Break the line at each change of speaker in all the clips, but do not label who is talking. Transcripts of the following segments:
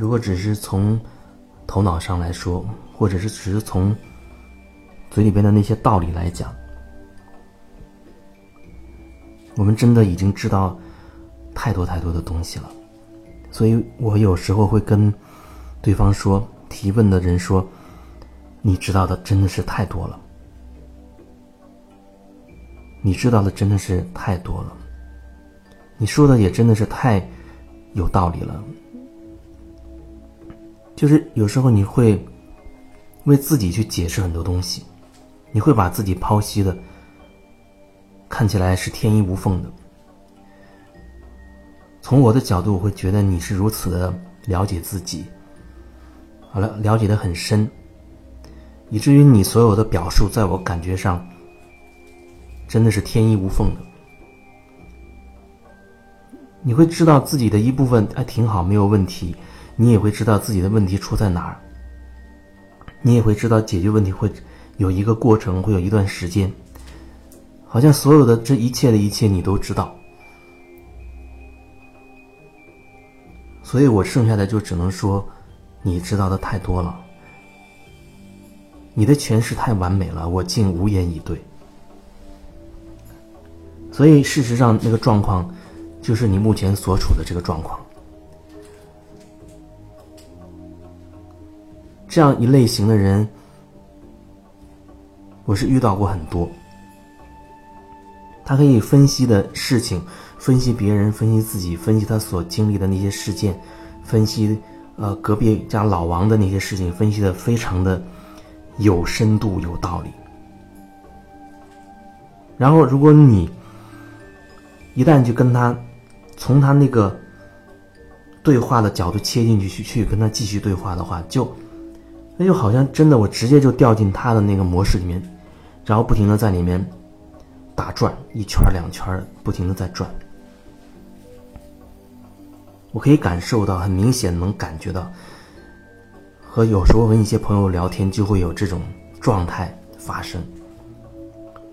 如果只是从头脑上来说，或者是只是从嘴里边的那些道理来讲，我们真的已经知道太多太多的东西了。所以我有时候会跟对方说，提问的人说：“你知道的真的是太多了，你知道的真的是太多了，你说的也真的是太有道理了。”就是有时候你会为自己去解释很多东西，你会把自己剖析的看起来是天衣无缝的。从我的角度，我会觉得你是如此的了解自己，好了，了解的很深，以至于你所有的表述，在我感觉上真的是天衣无缝的。你会知道自己的一部分还挺好，没有问题。你也会知道自己的问题出在哪儿，你也会知道解决问题会有一个过程，会有一段时间。好像所有的这一切的一切你都知道，所以我剩下的就只能说，你知道的太多了，你的诠释太完美了，我竟无言以对。所以事实上，那个状况就是你目前所处的这个状况。这样一类型的人，我是遇到过很多。他可以分析的事情，分析别人，分析自己，分析他所经历的那些事件，分析呃隔壁家老王的那些事情，分析的非常的有深度、有道理。然后，如果你一旦去跟他从他那个对话的角度切进去，去去跟他继续对话的话，就。那就好像真的，我直接就掉进他的那个模式里面，然后不停的在里面打转，一圈两圈，不停的在转。我可以感受到，很明显能感觉到，和有时候跟一些朋友聊天就会有这种状态发生。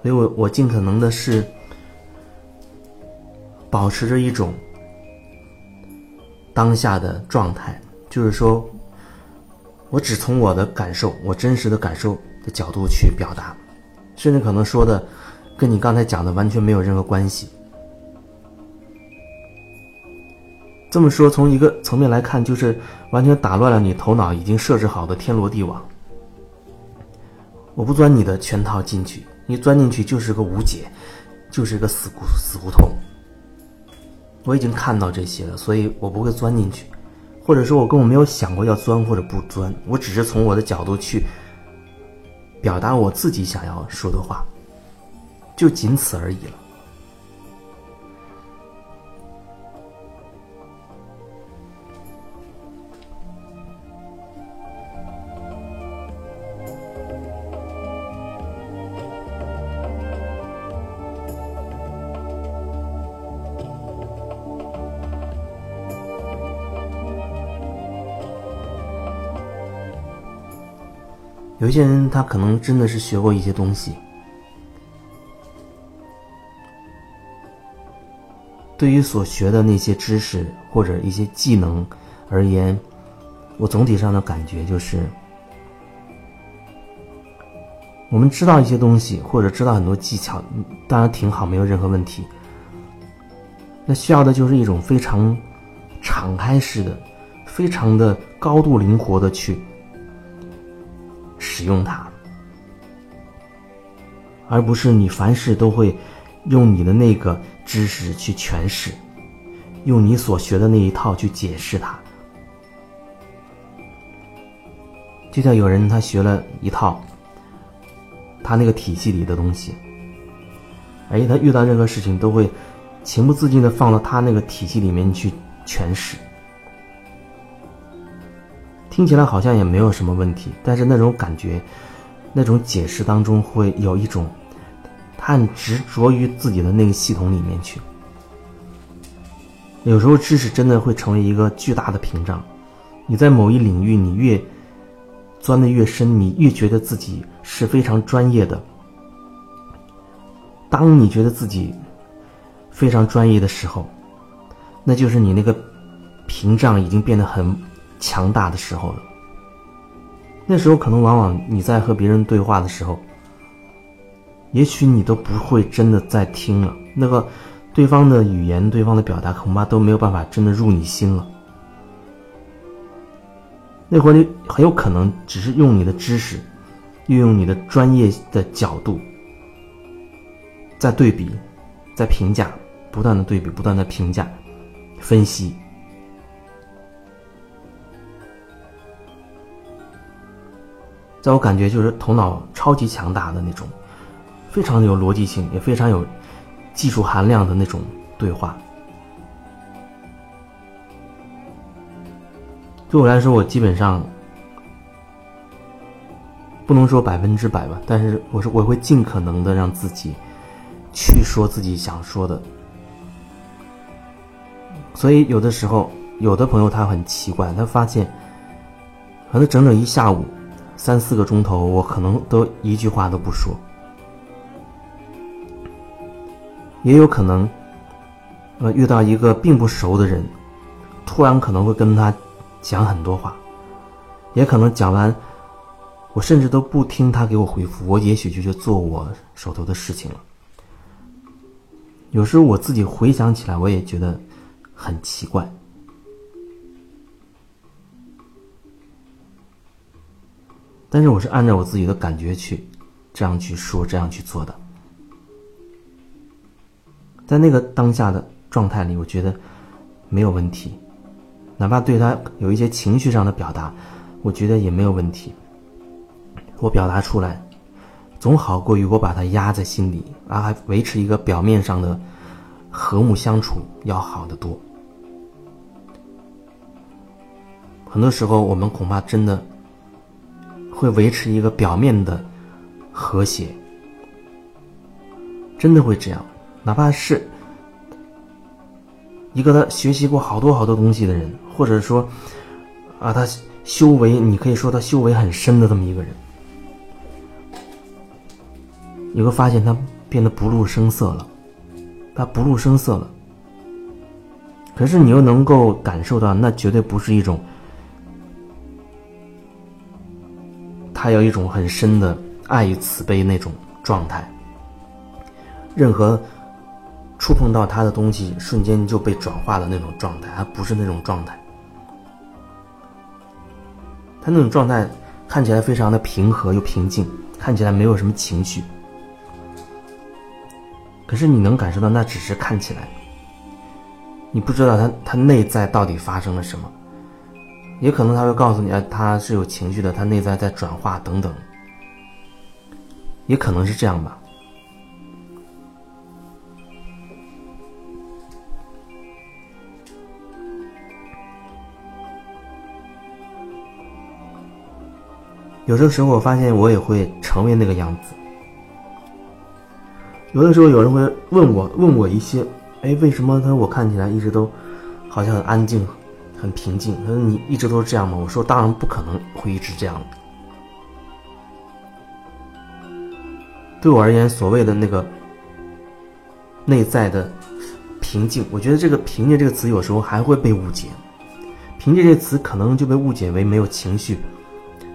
所以我我尽可能的是保持着一种当下的状态，就是说。我只从我的感受，我真实的感受的角度去表达，甚至可能说的跟你刚才讲的完全没有任何关系。这么说，从一个层面来看，就是完全打乱了你头脑已经设置好的天罗地网。我不钻你的圈套进去，你钻进去就是个无解，就是个死死胡同。我已经看到这些了，所以我不会钻进去。或者说，我根本没有想过要钻或者不钻，我只是从我的角度去表达我自己想要说的话，就仅此而已了。有些人，他可能真的是学过一些东西。对于所学的那些知识或者一些技能而言，我总体上的感觉就是，我们知道一些东西或者知道很多技巧，当然挺好，没有任何问题。那需要的就是一种非常敞开式的、非常的高度灵活的去。使用它，而不是你凡事都会用你的那个知识去诠释，用你所学的那一套去解释它。就像有人他学了一套他那个体系里的东西，而且他遇到任何事情都会情不自禁的放到他那个体系里面去诠释。听起来好像也没有什么问题，但是那种感觉，那种解释当中会有一种，他很执着于自己的那个系统里面去。有时候知识真的会成为一个巨大的屏障，你在某一领域你越钻的越深，你越觉得自己是非常专业的。当你觉得自己非常专业的时候，那就是你那个屏障已经变得很。强大的时候了。那时候可能往往你在和别人对话的时候，也许你都不会真的在听了，那个对方的语言、对方的表达，恐怕都没有办法真的入你心了。那会儿你很有可能只是用你的知识，运用你的专业的角度，在对比，在评价，不断的对比，不断的评价，分析。在我感觉，就是头脑超级强大的那种，非常有逻辑性，也非常有技术含量的那种对话。对我来说，我基本上不能说百分之百吧，但是我说我会尽可能的让自己去说自己想说的。所以有的时候，有的朋友他很奇怪，他发现可能整整一下午三四个钟头，我可能都一句话都不说，也有可能呃遇到一个并不熟的人，突然可能会跟他。讲很多话，也可能讲完，我甚至都不听他给我回复，我也许就去做我手头的事情了。有时候我自己回想起来，我也觉得很奇怪。但是我是按照我自己的感觉去这样去说、这样去做的。在那个当下的状态里，我觉得没有问题。哪怕对他有一些情绪上的表达，我觉得也没有问题。我表达出来，总好过于我把他压在心里，啊，还维持一个表面上的和睦相处要好得多。很多时候，我们恐怕真的会维持一个表面的和谐，真的会这样，哪怕是。一个他学习过好多好多东西的人，或者说，啊，他修为，你可以说他修为很深的这么一个人，你会发现他变得不露声色了，他不露声色了。可是你又能够感受到，那绝对不是一种，他有一种很深的爱与慈悲那种状态，任何。触碰到他的东西，瞬间就被转化的那种状态，而不是那种状态。他那种状态看起来非常的平和又平静，看起来没有什么情绪。可是你能感受到，那只是看起来。你不知道他他内在到底发生了什么，也可能他会告诉你啊，他是有情绪的，他内在在转化等等，也可能是这样吧。有的时候我发现我也会成为那个样子。有的时候有人会问我，问我一些，哎，为什么他说我看起来一直都好像很安静、很平静？他说你一直都是这样吗？我说当然不可能会一直这样。对我而言，所谓的那个内在的平静，我觉得这个“平静”这个词有时候还会被误解。平静这个词可能就被误解为没有情绪。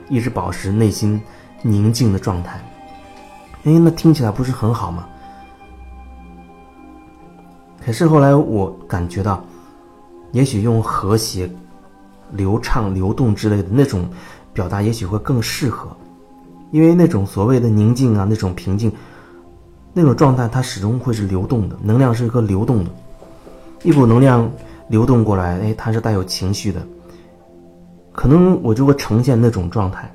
一直保持内心宁静的状态，哎，那听起来不是很好吗？可是后来我感觉到，也许用和谐、流畅、流动之类的那种表达，也许会更适合，因为那种所谓的宁静啊，那种平静，那种状态，它始终会是流动的，能量是一个流动的，一股能量流动过来，哎，它是带有情绪的。可能我就会呈现那种状态。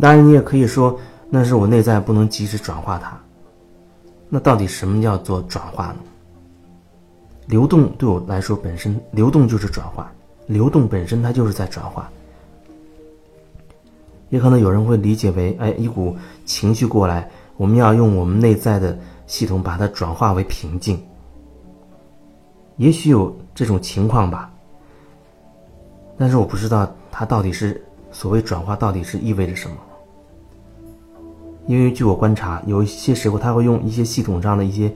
当然，你也可以说那是我内在不能及时转化它。那到底什么叫做转化呢？流动对我来说本身，流动就是转化，流动本身它就是在转化。也可能有人会理解为，哎，一股情绪过来，我们要用我们内在的系统把它转化为平静。也许有这种情况吧。但是我不知道它到底是所谓转化到底是意味着什么，因为据我观察，有一些时候他会用一些系统上的一些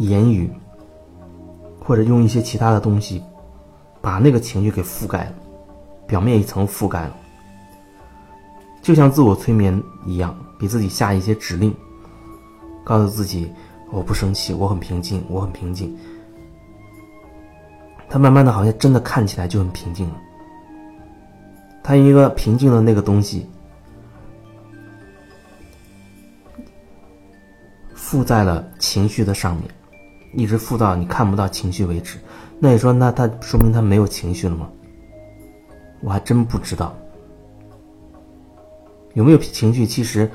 言语，或者用一些其他的东西，把那个情绪给覆盖了，表面一层覆盖了，就像自我催眠一样，给自己下一些指令，告诉自己我不生气，我很平静，我很平静。他慢慢的好像真的看起来就很平静了。他一个平静的那个东西，附在了情绪的上面，一直附到你看不到情绪为止。那你说，那他说明他没有情绪了吗？我还真不知道。有没有情绪，其实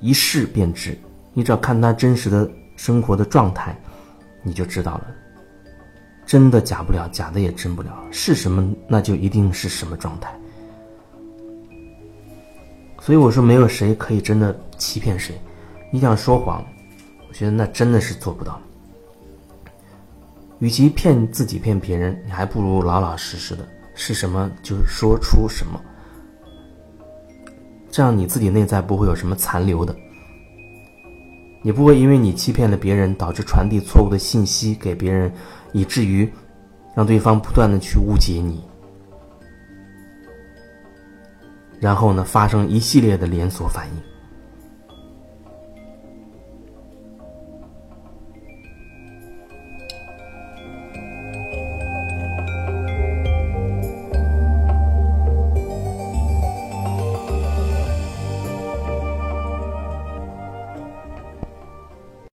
一试便知。你只要看他真实的生活的状态，你就知道了。真的假不了，假的也真不了。是什么，那就一定是什么状态。所以我说，没有谁可以真的欺骗谁。你想说谎，我觉得那真的是做不到。与其骗自己骗别人，你还不如老老实实的，是什么就说出什么。这样你自己内在不会有什么残留的，也不会因为你欺骗了别人，导致传递错误的信息给别人。以至于让对方不断的去误解你，然后呢，发生一系列的连锁反应。